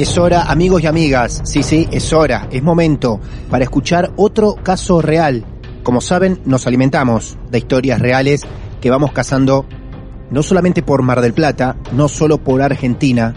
Es hora, amigos y amigas, sí, sí, es hora, es momento para escuchar otro caso real. Como saben, nos alimentamos de historias reales que vamos cazando no solamente por Mar del Plata, no solo por Argentina,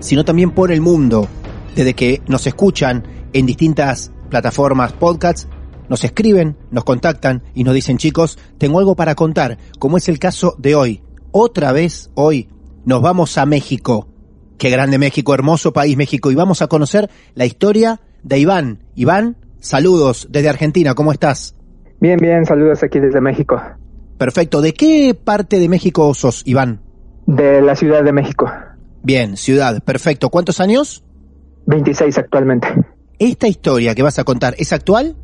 sino también por el mundo. Desde que nos escuchan en distintas plataformas, podcasts, nos escriben, nos contactan y nos dicen, chicos, tengo algo para contar, como es el caso de hoy. Otra vez hoy nos vamos a México. Qué grande México, hermoso país México. Y vamos a conocer la historia de Iván. Iván, saludos desde Argentina, ¿cómo estás? Bien, bien, saludos aquí desde México. Perfecto. ¿De qué parte de México sos, Iván? De la Ciudad de México. Bien, ciudad, perfecto. ¿Cuántos años? 26 actualmente. ¿Esta historia que vas a contar es actual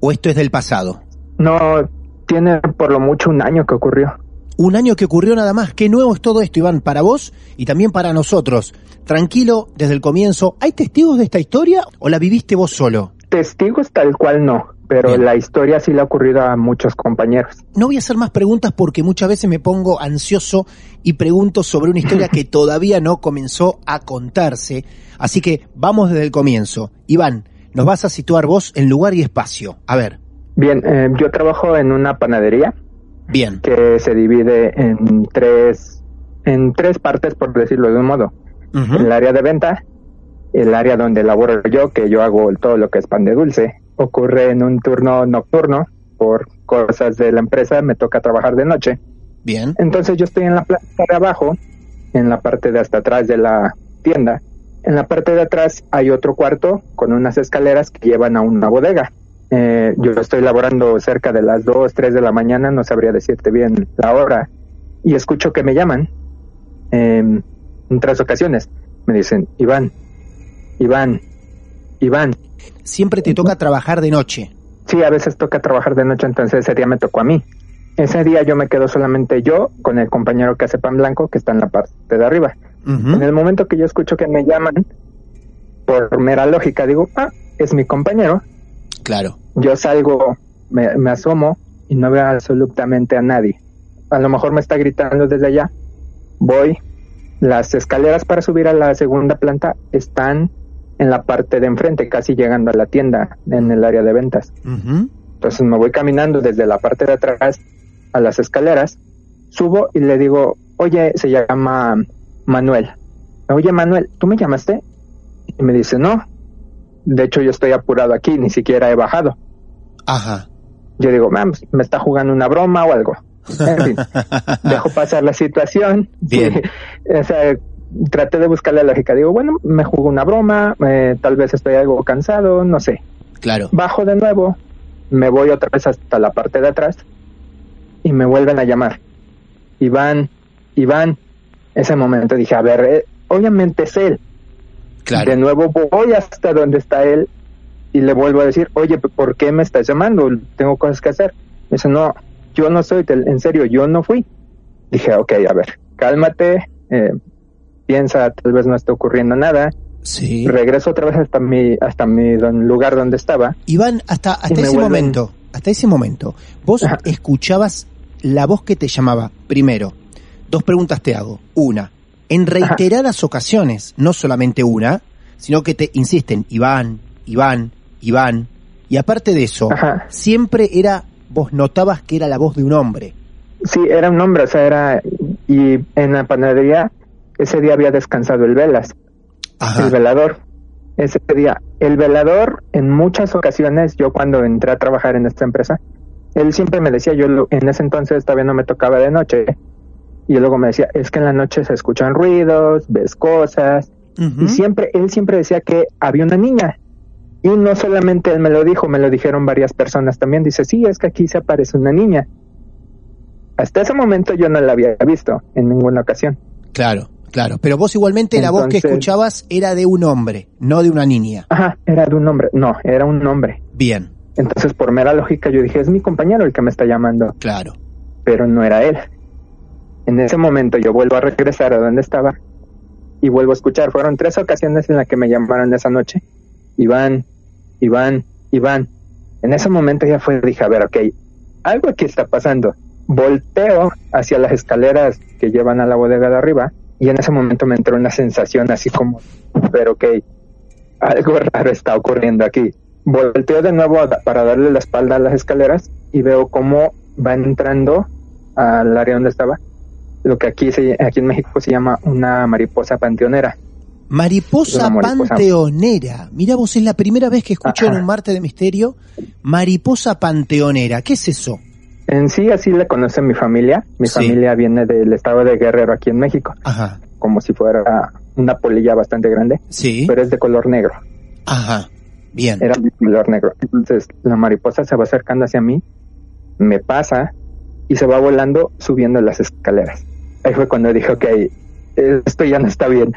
o esto es del pasado? No, tiene por lo mucho un año que ocurrió. Un año que ocurrió nada más. Qué nuevo es todo esto, Iván, para vos y también para nosotros. Tranquilo desde el comienzo. ¿Hay testigos de esta historia o la viviste vos solo? Testigos tal cual no, pero Bien. la historia sí le ha ocurrido a muchos compañeros. No voy a hacer más preguntas porque muchas veces me pongo ansioso y pregunto sobre una historia que todavía no comenzó a contarse. Así que vamos desde el comienzo. Iván, nos vas a situar vos en lugar y espacio. A ver, Bien, eh, yo trabajo en una panadería bien. que se divide en tres, en tres partes, por decirlo de un modo. El área de venta, el área donde laboro yo, que yo hago todo lo que es pan de dulce, ocurre en un turno nocturno, por cosas de la empresa, me toca trabajar de noche. Bien. Entonces yo estoy en la planta de abajo, en la parte de hasta atrás de la tienda. En la parte de atrás hay otro cuarto con unas escaleras que llevan a una bodega. Eh, yo estoy laborando cerca de las 2, 3 de la mañana, no sabría decirte bien la hora, y escucho que me llaman eh, en tres ocasiones. Me dicen, Iván, Iván, Iván. Siempre te toca trabajar de noche. Sí, a veces toca trabajar de noche, entonces ese día me tocó a mí. Ese día yo me quedo solamente yo con el compañero que hace pan blanco que está en la parte de arriba. En el momento que yo escucho que me llaman, por mera lógica digo, ah, es mi compañero. Claro. Yo salgo, me, me asomo y no veo absolutamente a nadie. A lo mejor me está gritando desde allá. Voy. Las escaleras para subir a la segunda planta están en la parte de enfrente, casi llegando a la tienda, en el área de ventas. Entonces me voy caminando desde la parte de atrás a las escaleras, subo y le digo, oye, se llama Manuel. Oye, Manuel, ¿tú me llamaste? Y me dice, no. De hecho, yo estoy apurado aquí, ni siquiera he bajado. Ajá. Yo digo, "Ah, pues, me está jugando una broma o algo. En fin, dejo pasar la situación. Bien. o sea, traté de buscar la lógica. Digo, bueno, me jugó una broma, eh, tal vez estoy algo cansado, no sé. Claro. Bajo de nuevo, me voy otra vez hasta la parte de atrás y me vuelven a llamar. Iván, Iván. Ese momento dije, a ver, eh, obviamente es él. Claro. De nuevo voy hasta donde está él y le vuelvo a decir, oye, ¿por qué me estás llamando? Tengo cosas que hacer. Me dice, no, yo no soy, en serio, yo no fui. Dije, ok, a ver, cálmate, eh, piensa, tal vez no está ocurriendo nada. Sí. regreso otra vez hasta mi, hasta mi lugar donde estaba. Iván, hasta, hasta ese vuelven- momento, hasta ese momento, vos Ajá. escuchabas la voz que te llamaba. Primero, dos preguntas te hago. Una, en reiteradas ocasiones, no solamente una, sino que te insisten, Iván, Iván, Iván. Y aparte de eso, Ajá. siempre era, vos notabas que era la voz de un hombre. Sí, era un hombre, o sea, era, y en la panadería, ese día había descansado el Velas, Ajá. el velador. Ese día, el velador, en muchas ocasiones, yo cuando entré a trabajar en esta empresa, él siempre me decía, yo en ese entonces todavía no me tocaba de noche, y luego me decía, es que en la noche se escuchan ruidos, ves cosas, y siempre, él siempre decía que había una niña. Y no solamente él me lo dijo, me lo dijeron varias personas también. Dice, sí, es que aquí se aparece una niña. Hasta ese momento yo no la había visto en ninguna ocasión. Claro, claro. Pero vos igualmente la voz que escuchabas era de un hombre, no de una niña. Ajá, era de un hombre. No, era un hombre. Bien, Entonces, por mera lógica, yo dije, es mi compañero el que me está llamando, claro. pero no era él. En ese momento yo vuelvo a regresar a donde estaba y vuelvo a escuchar. Fueron tres ocasiones en las que me llamaron esa noche. Iván, Iván, Iván. En ese momento ya fue, dije, a ver, ok, algo aquí está pasando. Volteo hacia las escaleras que llevan a la bodega de arriba y en ese momento me entró una sensación así como, pero ok, algo raro está ocurriendo aquí. Volteo de nuevo para darle la espalda a las escaleras y veo cómo va entrando al área donde estaba lo que aquí se, aquí en México se llama una mariposa panteonera. Mariposa, panteonera. Mira vos, es la primera vez que escucho en un martes de misterio mariposa panteonera. ¿Qué es eso? En sí así le conoce mi familia. Mi Sí. familia viene del estado de Guerrero aquí en México, Ajá. como si fuera una polilla bastante grande, Sí. pero es de color negro. Ajá. Bien. Era de color negro. Entonces la mariposa se va acercando hacia mí, me pasa y se va volando subiendo las escaleras. Ahí fue cuando dije, ok, esto ya no está bien.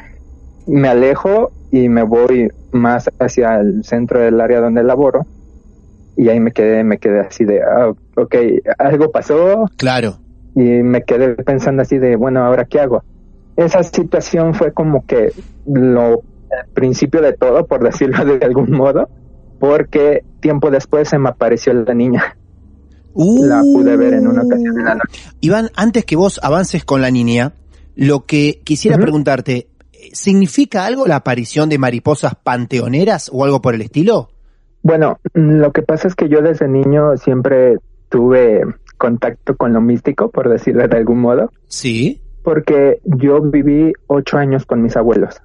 Me alejo y me voy más hacia el centro del área donde laboro y ahí me quedé, me quedé así de, ah, ok, algo pasó Claro. y me quedé pensando así de, bueno, ¿ahora qué hago? Esa situación fue como que lo el principio de todo, por decirlo de algún modo, porque tiempo después se me apareció la niña. La pude ver en una ocasión en la noche. Uh. Iván, antes que vos avances con la niña, lo que quisiera preguntarte, ¿significa algo la aparición de mariposas panteoneras o algo por el estilo? Bueno, lo que pasa es que yo desde niño siempre tuve contacto con lo místico, por decirlo de algún modo, Sí. porque yo viví ocho años con mis abuelos.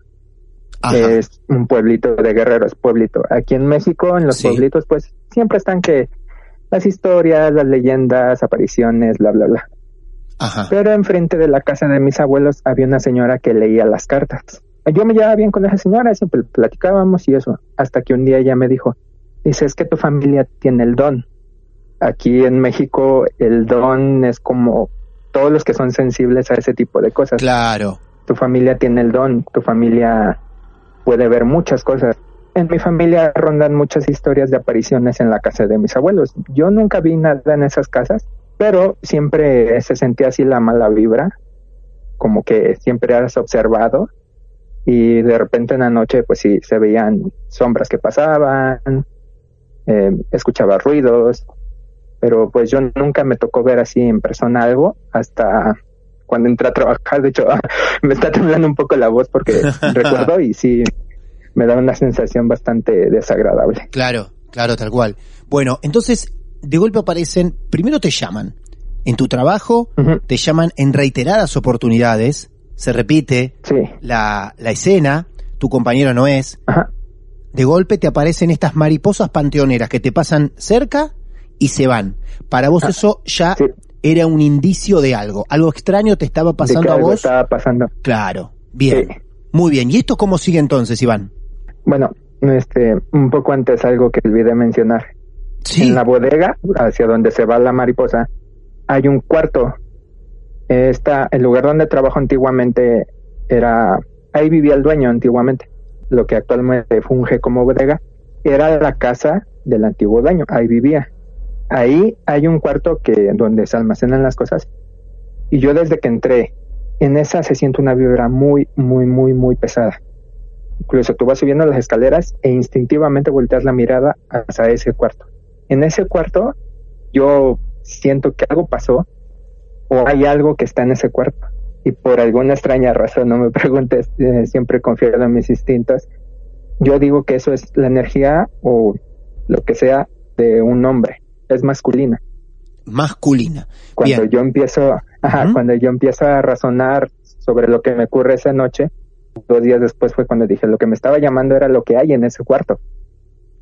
Ajá. es un pueblito de guerreros, pueblito. Aquí en México, en los Sí. pueblitos, pues siempre están que las historias, las leyendas, apariciones, bla, bla, bla. Ajá. Pero enfrente de la casa de mis abuelos había una señora que leía las cartas. Yo me llevaba bien con esa señora, siempre platicábamos y eso, hasta que un día ella me dijo, dice, es que tu familia tiene el don. Aquí en México el don es como todos los que son sensibles a ese tipo de cosas Claro. tu familia tiene el don, tu familia puede ver muchas cosas. En mi familia rondan muchas historias de apariciones en la casa de mis abuelos. Yo nunca vi nada en esas casas, pero siempre se sentía así la mala vibra, como que siempre eras observado y de repente en la noche pues sí se veían sombras que pasaban, eh, escuchaba ruidos, pero pues yo nunca me tocó ver así en persona algo hasta cuando entré a trabajar. De hecho, me está temblando un poco la voz porque recuerdo y sí me da una sensación bastante desagradable. Claro, claro, tal cual. Bueno, entonces, de golpe aparecen, primero te llaman. En tu trabajo, te llaman en reiteradas oportunidades, se repite Sí, la, la escena, tu compañero no es, ajá, de golpe te aparecen estas mariposas panteoneras que te pasan cerca y se van. Para vos eso ya Ah, sí. era un indicio de algo, algo extraño te estaba de que pasando a vos. estaba pasando. Claro, bien, Sí. muy bien. ¿Y esto cómo sigue entonces, Iván? Bueno, este, un poco antes algo que olvidé mencionar. Sí, En la bodega, hacia donde se va la mariposa, hay un cuarto. Esta, el lugar donde trabajo antiguamente era, ahí vivía el dueño antiguamente, lo que actualmente funge como bodega, era la casa del antiguo dueño, ahí vivía. Ahí hay un cuarto que, donde se almacenan las cosas, y yo desde que entré, en esa se siente una vibra muy, muy, muy, muy pesada. Incluso tú vas subiendo las escaleras e instintivamente volteas la mirada hacia ese cuarto. En ese cuarto yo siento que algo pasó o hay algo que está en ese cuarto. Y por alguna extraña razón, no me preguntes, eh, siempre confío en mis instintos. Yo digo que eso es la energía o lo que sea de un hombre, es masculina. Masculina. Cuando Bien. yo empiezo, ajá, cuando yo empiezo a razonar sobre lo que me ocurre esa noche, dos días después fue cuando dije, lo que me estaba llamando era lo que hay en ese cuarto.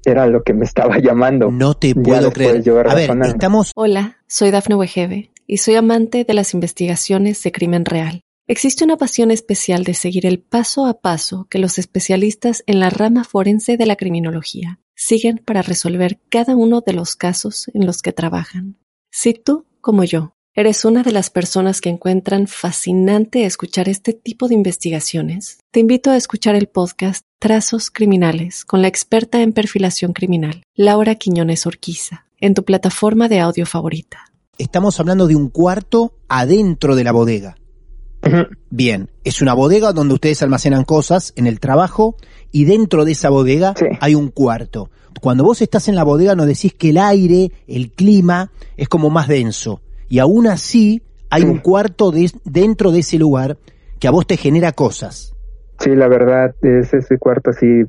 Era lo que me estaba llamando. No te puedo creer. yo A ver, razonando. estamos Hola, soy Dafne Wegebe y soy amante de las investigaciones de crimen real. Existe una pasión especial de seguir el paso a paso que los especialistas en la rama forense de la criminología siguen para resolver cada uno de los casos en los que trabajan. Si tú, como yo, eres una de las personas que encuentran fascinante escuchar este tipo de investigaciones, te invito a escuchar el podcast Trazos Criminales con la experta en perfilación criminal, Laura Quiñones Orquiza, en tu plataforma de audio favorita. estamos hablando de un cuarto adentro de la bodega. Bien, es una bodega donde ustedes almacenan cosas en el trabajo y dentro de esa bodega Sí. hay un cuarto. Cuando vos estás en la bodega nos decís que el aire, el clima es como más denso y aún así hay Sí. un cuarto de- dentro de ese lugar que a vos te genera cosas. Sí, la verdad es ese cuarto sí.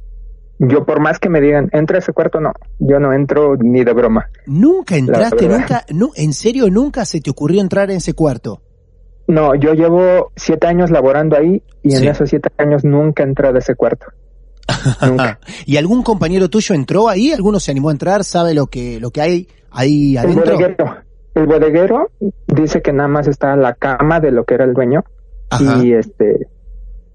Yo por más que me digan, entra a ese cuarto, no, yo no entro ni de broma. Nunca entraste, nunca, no, en serio nunca se te ocurrió entrar en ese cuarto. No, yo llevo siete años laborando ahí y en Sí. esos siete años nunca he entrado a ese cuarto. Nunca. ¿Y algún compañero tuyo entró ahí? ¿Alguno se animó a entrar? ¿Sabe lo que, lo que hay ahí El adentro? bodeguero. El bodeguero dice que nada más está la cama de lo que era el dueño Ajá. y este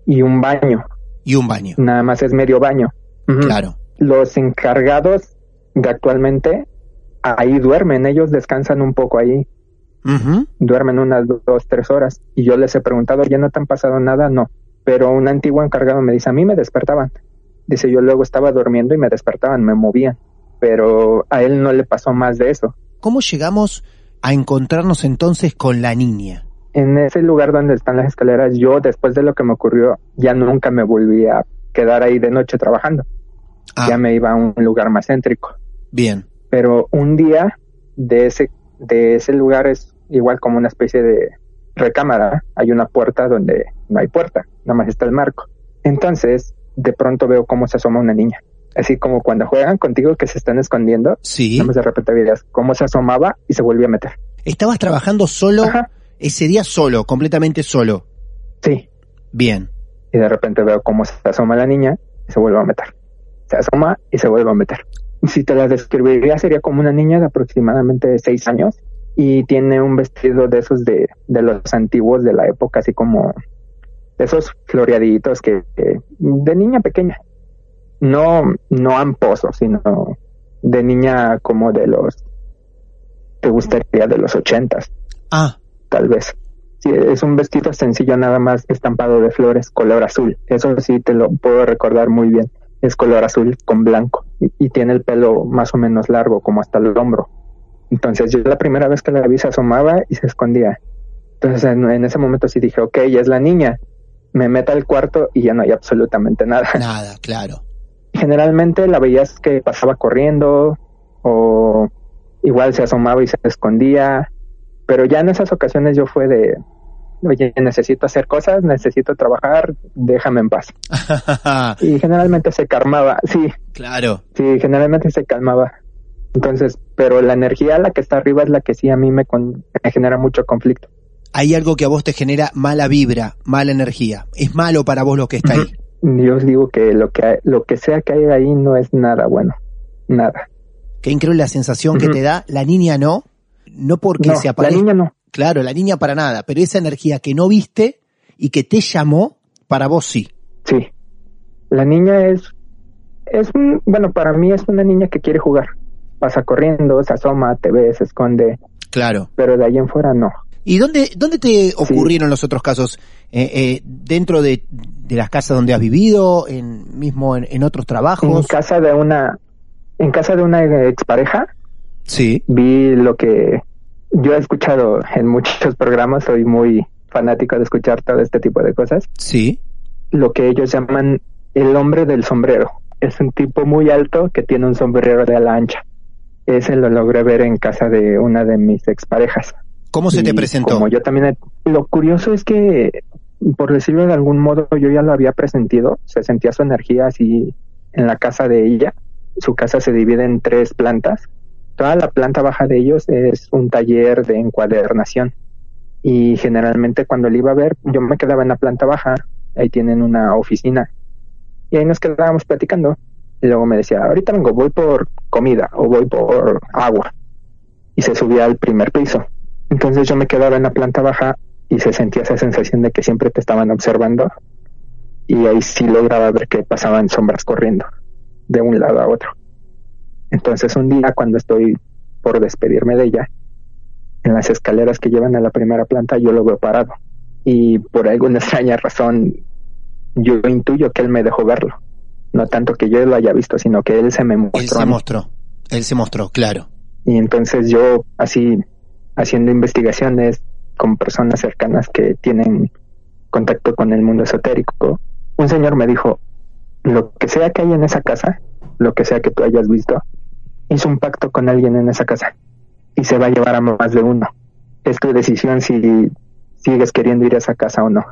y un baño. Y un baño. Nada más es medio baño. Claro. Los encargados de actualmente ahí duermen, ellos descansan un poco ahí, duermen unas do- dos, tres horas. Y yo les he preguntado, ¿ya no te han pasado nada? No. Pero un antiguo encargado me dice, a mí me despertaban. Dice, yo luego estaba durmiendo y me despertaban, me movían. Pero a él no le pasó más de eso. ¿Cómo llegamos a encontrarnos entonces con la niña? En ese lugar donde están las escaleras, yo después de lo que me ocurrió, ya nunca me volví a quedar ahí de noche trabajando. Ah, Ya me iba a un lugar más céntrico. bien. Pero un día de ese, de ese lugar es igual como una especie de recámara. Hay una puerta donde no hay puerta, nada más está el marco. Entonces, de pronto veo cómo se asoma una niña. Así como cuando juegan contigo que se están escondiendo, Sí. más de repente veías cómo se asomaba y se volvía a meter. ¿Estabas trabajando solo Ajá, ese día solo, completamente solo? sí. Bien. Y de repente veo cómo se asoma la niña y se vuelve a meter. Se asoma y se vuelve a meter. Si te la describiría, sería como una niña de aproximadamente seis años y tiene un vestido de esos de, de los antiguos de la época, así como de esos floreaditos que, que- de niña pequeña. No, no amposo, sino de niña como de los, te gustaría de los ochentas, Ah, tal vez. Sí, es un vestido sencillo nada más estampado de flores, color azul. Eso sí te lo puedo recordar muy bien. Es color azul con blanco y, y tiene el pelo más o menos largo, como hasta el hombro. Entonces yo la primera vez que la vi se asomaba y se escondía. Entonces en, en ese momento sí dije, ok, ya es la niña. Me meto al cuarto y ya no hay absolutamente nada. nada, claro. Generalmente la veías que pasaba corriendo o igual se asomaba y se escondía, pero ya en esas ocasiones yo fue de, oye, necesito hacer cosas, necesito trabajar, déjame en paz. Y generalmente se calmaba, sí, claro. sí, generalmente se calmaba. Entonces, pero la energía, la que está arriba, es la que sí a mí me, con- me genera mucho conflicto. Hay algo que a vos te genera mala vibra, mala energía. Es malo para vos lo que está ahí. Yo os digo que lo que, lo que sea que hay ahí no es nada bueno, nada. Qué increíble la sensación que te da. La niña no. No porque No, se la aparezca. niña no. Claro, la niña para nada. Pero esa energía que no viste y que te llamó, para vos sí. Sí. La niña es, es un, bueno, para mí es una niña que quiere jugar. Pasa corriendo, se asoma, te ve, se esconde, Claro. pero de ahí en fuera no. ¿Y dónde, dónde te ocurrieron los otros casos? Eh, eh, ¿Dentro de, de las casas donde has vivido? En, ¿Mismo en, en otros En trabajos? casa de una, en casa de una expareja, Sí. vi lo que yo he escuchado en muchos programas, soy muy fanático de escuchar todo este tipo de cosas, Sí. lo que ellos llaman el hombre del sombrero. Es un tipo muy alto que tiene un sombrero de ala ancha. Ese lo logré ver en casa de una de mis exparejas. ¿Cómo se te presentó? Como yo también. Lo curioso es que, por decirlo de algún modo, yo ya lo había presentido. Se sentía su energía así en la casa de ella. Su casa se divide en tres plantas. Toda la planta baja de ellos es un taller de encuadernación. Y generalmente cuando le iba a ver, yo me quedaba en la planta baja. Ahí tienen una oficina. Y ahí nos quedábamos platicando. Y luego me decía, ahorita vengo, voy por comida o voy por agua. Y se subía al primer piso. Entonces yo me quedaba en la planta baja y se sentía esa sensación de que siempre te estaban observando. Y ahí sí lograba ver que pasaban sombras corriendo de un lado a otro. Entonces un día cuando estoy por despedirme de ella, en las escaleras que llevan a la primera planta yo lo veo parado. Y por alguna extraña razón yo intuyo que él me dejó verlo. No tanto que yo lo haya visto, sino que él se me mostró. Él se mostró. Él se mostró, claro. Y entonces yo, así, haciendo investigaciones con personas cercanas que tienen contacto con el mundo esotérico, un señor me dijo, lo que sea que hay en esa casa, lo que sea que tú hayas visto, hizo un pacto con alguien en esa casa y se va a llevar a más de uno. Es tu decisión si sigues queriendo ir a esa casa o no.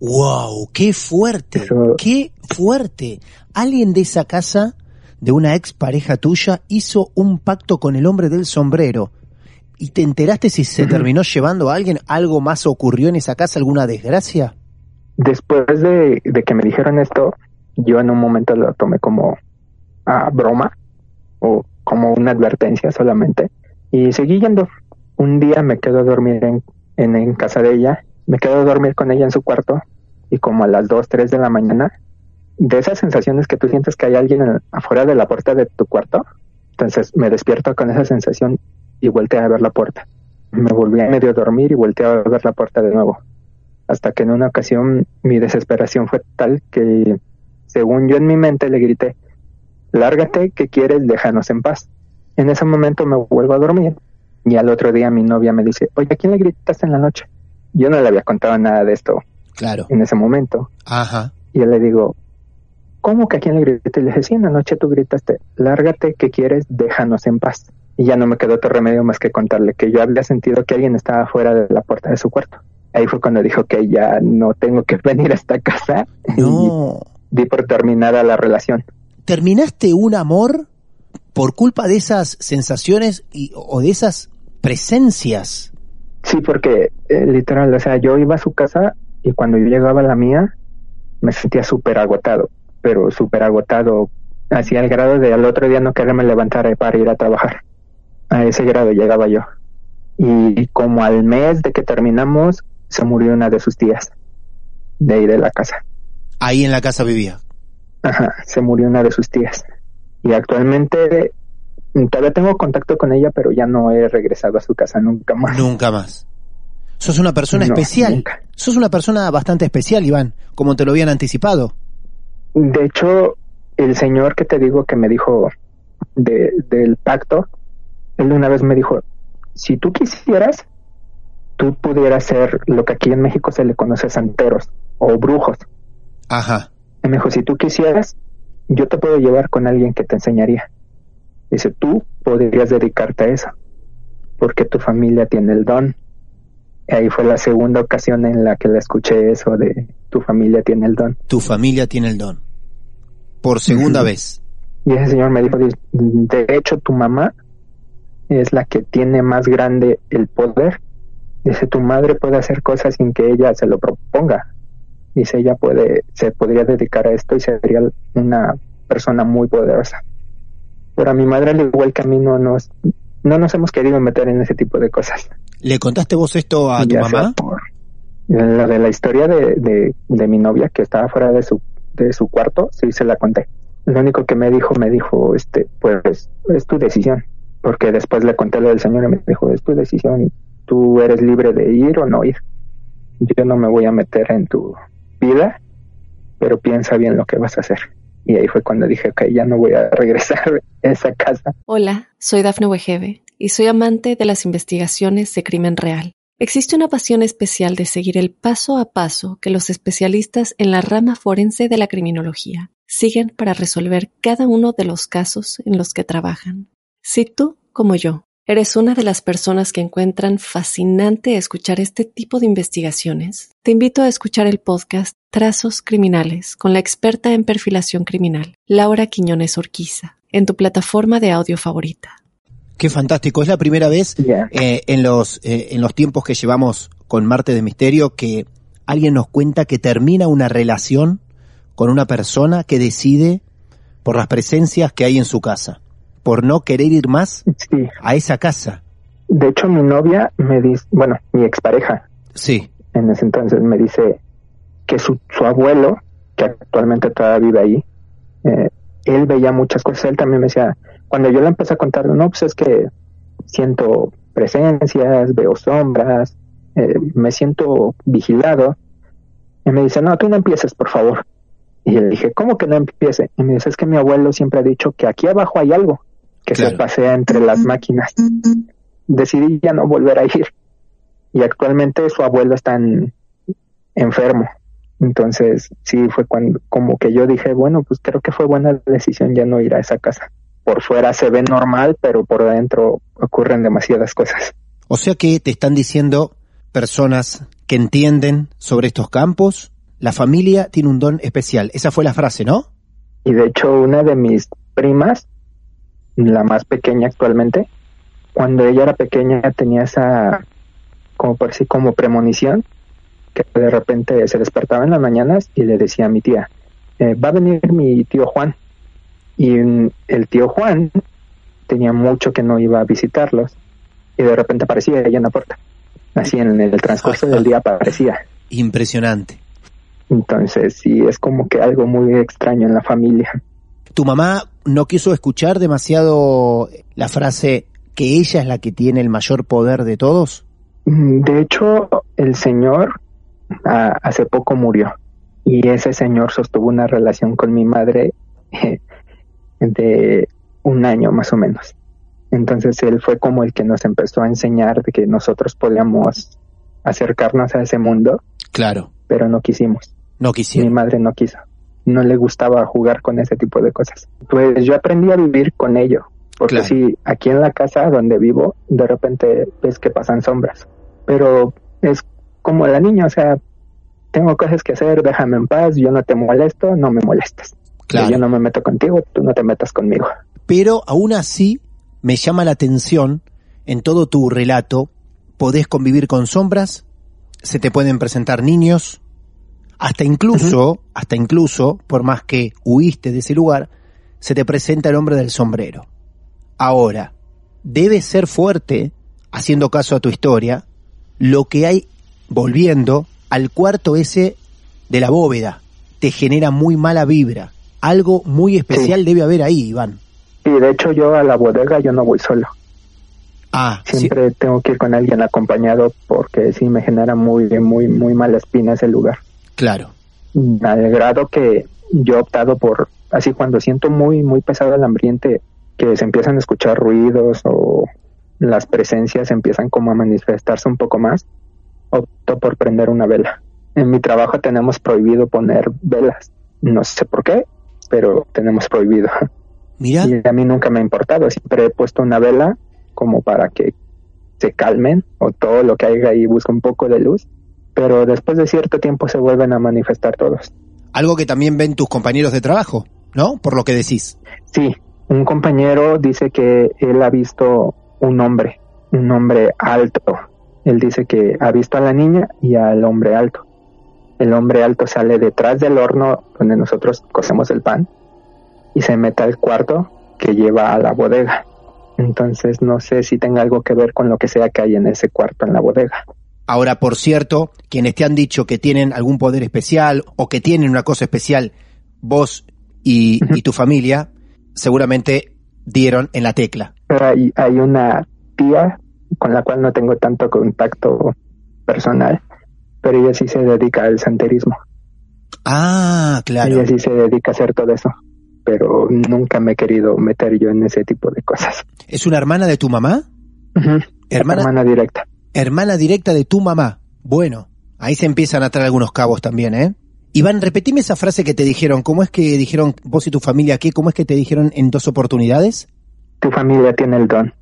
¡Wow! ¡Qué fuerte! Eso- ¡Qué fuerte! Alguien de esa casa, de una ex pareja tuya, hizo un pacto con el hombre del sombrero. ¿Y te enteraste si se terminó llevando a alguien? ¿Algo más ocurrió en esa casa? ¿Alguna desgracia? Después de, de que me dijeron esto, yo en un momento lo tomé como a broma o como una advertencia solamente y seguí yendo. Un día me quedo a dormir en, en, en casa de ella, me quedo a dormir con ella en su cuarto y como a las 2, 3 de la mañana, de esas sensaciones que tú sientes que hay alguien en- afuera de la puerta de tu cuarto, entonces me despierto con esa sensación y volteé a ver la puerta. Me volví a medio dormir y volteé a ver la puerta de nuevo hasta que en una ocasión mi desesperación fue tal que, según yo en mi mente, le grité, lárgate, que quieres? Déjanos en paz. En ese momento me vuelvo a dormir y al otro día mi novia me dice, oye, ¿a quién le gritaste en la noche? Yo no le había contado nada de esto Claro. en ese momento Ajá. y yo le digo, ¿cómo que a quién le grité? Le dije, sí, en la noche tú gritaste, lárgate, que quieres? Déjanos en paz. Y ya no me quedó otro remedio más que contarle que yo había sentido que alguien estaba fuera de la puerta de su cuarto. Ahí fue cuando dijo que ya no tengo que venir a esta casa No. y di por terminada la relación. ¿Terminaste un amor por culpa de esas sensaciones y, o de esas presencias? Sí, porque eh, literal, o sea, yo iba a su casa y cuando yo llegaba a la mía me sentía súper agotado, pero súper agotado, hacia el grado de al otro día no quererme levantar para ir a trabajar. A ese grado llegaba yo. Y como al mes de que terminamos, se murió una de sus tías, de ahí de la casa. Ahí en la casa vivía. Ajá, se murió una de sus tías. Y actualmente mm, todavía tengo contacto con ella, pero ya no he regresado a su casa nunca más. Nunca más. Sos una persona No, especial. nunca. Sos una persona bastante especial, Iván, como te lo habían anticipado. De hecho, el señor que te digo que me dijo de, del pacto, él una vez me dijo, si tú quisieras, tú pudieras ser lo que aquí en México se le conoce santeros o brujos. Ajá. Y me dijo, si tú quisieras, yo te puedo llevar con alguien que te enseñaría. Dice, tú podrías dedicarte a eso, porque tu familia tiene el don. Y ahí fue la segunda ocasión en la que le escuché eso de tu familia tiene el don. Tu familia tiene el don. Por segunda vez. Y ese señor me dijo, de hecho tu mamá es la que tiene más grande el poder. Dice, tu madre puede hacer cosas sin que ella se lo proponga. Dice, ella puede, se podría dedicar a esto y sería una persona muy poderosa. Pero a mi madre, al igual que a mí, no nos, no nos hemos querido meter en ese tipo de cosas. ¿Le contaste vos esto a tu mamá? por lo de la historia de, de, de mi novia que estaba fuera de su, de su cuarto, sí se la conté. Lo único que me dijo, me dijo, este, pues es tu decisión. Porque después le conté lo del señor y me dijo, es tu decisión. Tú eres libre de ir o no ir. Yo no me voy a meter en tu vida, pero piensa bien lo que vas a hacer. Y ahí fue cuando dije, ok, ya no voy a regresar a esa casa. Hola, soy Dafne Wegebe y soy amante de las investigaciones de crimen real. Existe una pasión especial de seguir el paso a paso que los especialistas en la rama forense de la criminología siguen para resolver cada uno de los casos en los que trabajan. Si tú, como yo, ¿Eres una de las personas que encuentran fascinante escuchar este tipo de investigaciones? Te invito a escuchar el podcast Trazos Criminales con la experta en perfilación criminal, Laura Quiñones Orquiza, en tu plataforma de audio favorita. Qué fantástico. Es la primera vez eh, en, los, eh, en los tiempos que llevamos con Marte de Misterio que alguien nos cuenta que termina una relación con una persona que decide por las presencias que hay en su casa por no querer ir más a esa casa. De hecho, mi novia me dice, bueno, mi expareja. Sí. En ese entonces me dice que su, su abuelo, que actualmente todavía vive ahí, eh, él veía muchas cosas. Él también me decía, cuando yo le empecé a contar, no, pues es que siento presencias, veo sombras, eh, me siento vigilado. Y me dice, no, tú no empieces, por favor. Y le dije, ¿cómo que no empiece? Y me dice, es que mi abuelo siempre ha dicho que aquí abajo hay algo que se pasea entre las máquinas. Decidí ya no volver a ir. Y actualmente su abuelo está enfermo. Entonces, sí, fue cuando, como que yo dije, bueno, pues creo que fue buena decisión ya no ir a esa casa. Por fuera se ve normal, pero por dentro ocurren demasiadas cosas. O sea que te están diciendo personas que entienden sobre estos campos, la familia tiene un don especial. Esa fue la frase, ¿no? Y de hecho, una de mis primas la más pequeña actualmente, cuando ella era pequeña tenía esa, como por así, como premonición, que de repente se despertaba en las mañanas y le decía a mi tía, eh, va a venir mi tío Juan. Y el tío Juan tenía mucho que no iba a visitarlos y de repente aparecía ella en la puerta. Así en el transcurso del día aparecía. Impresionante. Entonces sí, es como que algo muy extraño en la familia. ¿Tu mamá no quiso escuchar demasiado la frase que ella es la que tiene el mayor poder de todos? Mm, de hecho, el señor hace poco murió y ese señor sostuvo una relación con mi madre de un año más o menos. Entonces él fue como el que nos empezó a enseñar de que nosotros podíamos acercarnos a ese mundo. Claro. Pero no quisimos. No quisimos. Mi madre no quiso no le gustaba jugar con ese tipo de cosas. Pues yo aprendí a vivir con ello, porque si aquí en la casa donde vivo, de repente ves que pasan sombras, pero es como la niña, o sea, tengo cosas que hacer, déjame en paz, yo no te molesto, no me molestes. Claro. Yo no me meto contigo, tú no te metas conmigo. Pero aún así me llama la atención en todo tu relato, podés convivir con sombras, se te pueden presentar niños, hasta incluso, hasta incluso, por más que huiste de ese lugar, se te presenta el hombre del sombrero. Ahora, debe ser fuerte, haciendo caso a tu historia, lo que hay volviendo al cuarto ese de la bóveda. Te genera muy mala vibra. Algo muy especial debe haber ahí, Iván. Y de hecho yo a la bodega yo no voy solo. Ah, siempre tengo que ir con alguien acompañado porque sí me genera muy, muy, muy mala espina ese lugar. Claro. Al grado que yo he optado por, así cuando siento muy, muy pesado el ambiente, que se empiezan a escuchar ruidos o las presencias empiezan como a manifestarse un poco más, opto por prender una vela. En mi trabajo tenemos prohibido poner velas. No sé por qué, pero tenemos prohibido. Mira. Y a mí nunca me ha importado. Siempre he puesto una vela como para que se calmen o todo lo que haya ahí busca un poco de luz pero después de cierto tiempo se vuelven a manifestar todos. Algo que también ven tus compañeros de trabajo, ¿no? Por lo que decís. Sí, un compañero dice que él ha visto un hombre, un hombre alto. Él dice que ha visto a la niña y al hombre alto. El hombre alto sale detrás del horno donde nosotros cocemos el pan y se mete al cuarto que lleva a la bodega. Entonces no sé si tenga algo que ver con lo que sea que hay en ese cuarto en la bodega. Ahora, por cierto, quienes te han dicho que tienen algún poder especial o que tienen una cosa especial, vos y, tu familia, seguramente dieron en la tecla. Pero hay, hay una tía con la cual no tengo tanto contacto personal, pero ella sí se dedica al santerismo. Ah, claro. Ella sí se dedica a hacer todo eso, pero nunca me he querido meter yo en ese tipo de cosas. ¿Es una hermana de tu mamá? hermana directa. Hermana directa de tu mamá. Bueno, ahí se empiezan a traer algunos cabos también, ¿eh? Iván, repetime esa frase que te dijeron. ¿Cómo es que dijeron vos y tu familia qué? ¿Cómo es que te dijeron en dos oportunidades? Tu familia tiene el don.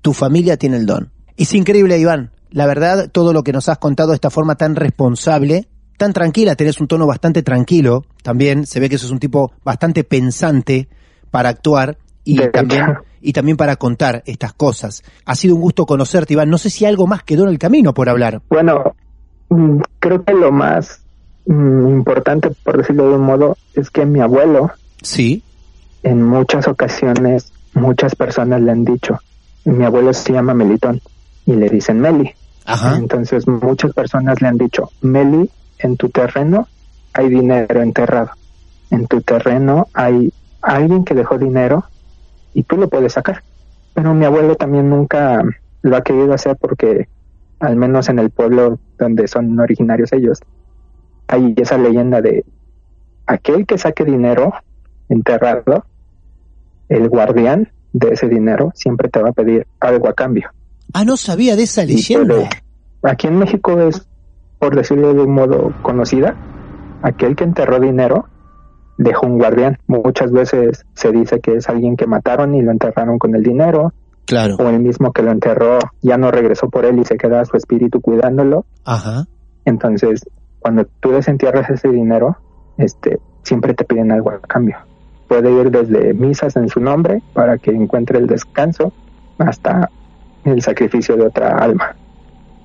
Tu familia tiene el don. Es increíble, Iván. La verdad, todo lo que nos has contado de esta forma tan responsable, tan tranquila, tenés un tono bastante tranquilo. También se ve que sos un tipo bastante pensante para actuar y también y también para contar estas cosas. Ha sido un gusto conocerte, Iván. No sé si algo más quedó en el camino por hablar. Bueno, mm, creo que lo más mm, importante, por decirlo de un modo, es que mi abuelo, Sí. en muchas ocasiones, muchas personas le han dicho, mi abuelo se llama Melitón y le dicen Meli. Ajá. Entonces muchas personas le han dicho, Meli, en tu terreno hay dinero enterrado. En tu terreno hay alguien que dejó dinero y tú lo puedes sacar. Pero mi abuelo también nunca lo ha querido hacer porque, al menos en el pueblo donde son originarios ellos, hay esa leyenda de aquel que saque dinero enterrado, el guardián de ese dinero siempre te va a pedir algo a cambio. Ah, no sabía de esa leyenda. aquí en México es, por decirlo de un modo conocida, aquel que enterró dinero dejó un guardián. Muchas veces se dice que es alguien que mataron y lo enterraron con el dinero, Claro. o el mismo que lo enterró ya no regresó por él y se queda su espíritu cuidándolo. Ajá. Entonces, cuando tú desentierras ese dinero, este, siempre te piden algo a cambio. Puede ir desde misas en su nombre para que encuentre el descanso hasta el sacrificio de otra alma.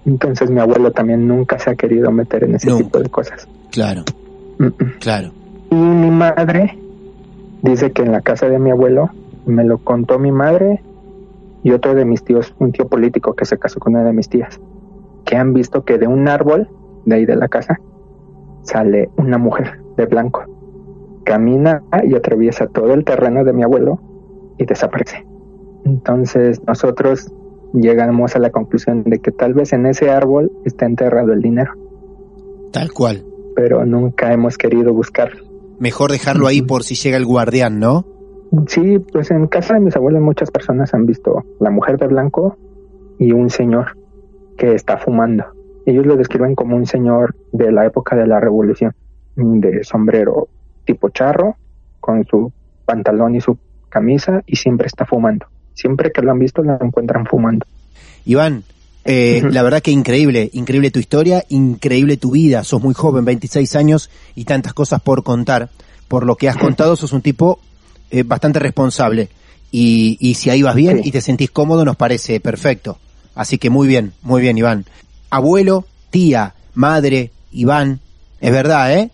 Entonces mi abuelo también nunca se ha querido meter en ese Nunca. tipo de cosas. Claro. Mm, mm. Claro. Y mi madre dice que en la casa de mi abuelo me lo contó mi madre y otro de mis tíos, un tío político que se casó con una de mis tías, que han visto que de un árbol de ahí de la casa sale una mujer de blanco. Camina y atraviesa todo el terreno de mi abuelo y desaparece. Entonces nosotros llegamos a la conclusión de que tal vez en ese árbol está enterrado el dinero, Tal cual. pero nunca hemos querido buscarlo. Mejor dejarlo ahí por si llega el guardián, ¿no? Sí, pues en casa de mis abuelos muchas personas han visto la mujer de blanco y un señor que está fumando. Ellos lo describen como un señor de la época de la revolución, de sombrero tipo charro, con su pantalón y su camisa y siempre está fumando. Siempre que lo han visto lo encuentran fumando. Iván, eh, la verdad que increíble, increíble tu historia, increíble tu vida. Sos muy joven, 26 años y tantas cosas por contar. Por lo que has contado, sos un tipo eh, bastante responsable. Y, y si ahí vas bien Sí. y te sentís cómodo, nos parece perfecto. Así que muy bien, muy bien, Iván. Abuelo, tía, madre, Iván, es verdad, ¿eh?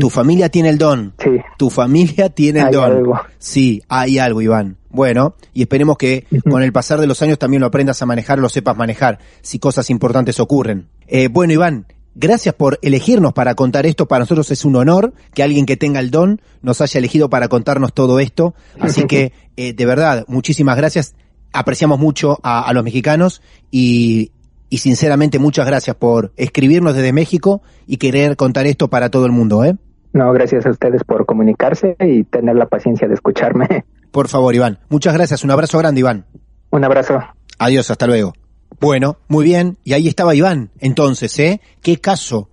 Tu familia tiene el don. Sí, Tu familia tiene el hay don. algo. Sí, hay algo, Iván. Bueno, y esperemos que con el pasar de los años también lo aprendas a manejar, lo sepas manejar, si cosas importantes ocurren. Eh, bueno, Iván, gracias por elegirnos para contar esto. Para nosotros es un honor que alguien que tenga el don nos haya elegido para contarnos todo esto. Así que, eh, de verdad, muchísimas gracias. Apreciamos mucho a, a los mexicanos y, y sinceramente muchas gracias por escribirnos desde México y querer contar esto para todo el mundo, ¿eh? No, gracias a ustedes por comunicarse y tener la paciencia de escucharme. Por favor, Iván. Muchas gracias. Un abrazo grande, Iván. Un abrazo. Adiós, hasta luego. Bueno, muy bien. Y ahí estaba Iván. Entonces, ¿eh? ¿Qué caso?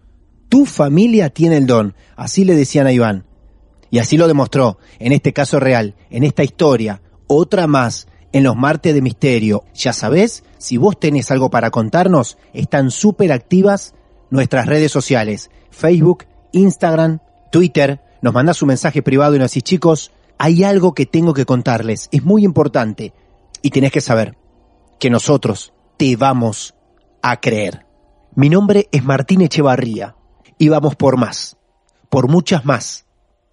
Tu familia tiene el don. Así le decían a Iván. Y así lo demostró en este caso real, en esta historia. Otra más en los martes de misterio. Ya sabés, si vos tenés algo para contarnos, están súper activas nuestras redes sociales. Facebook, Instagram, Twitter. Nos mandás un mensaje privado y nos decís, chicos, hay algo que tengo que contarles. Es muy importante. Y tenés que saber que nosotros te vamos a creer. Mi nombre es Martín Echevarría y vamos por más, por muchas más,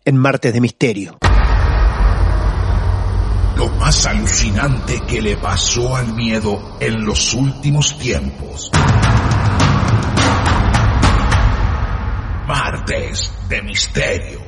en Martes de Misterio. Lo más alucinante que le pasó al miedo en los últimos tiempos. Martes de Misterio.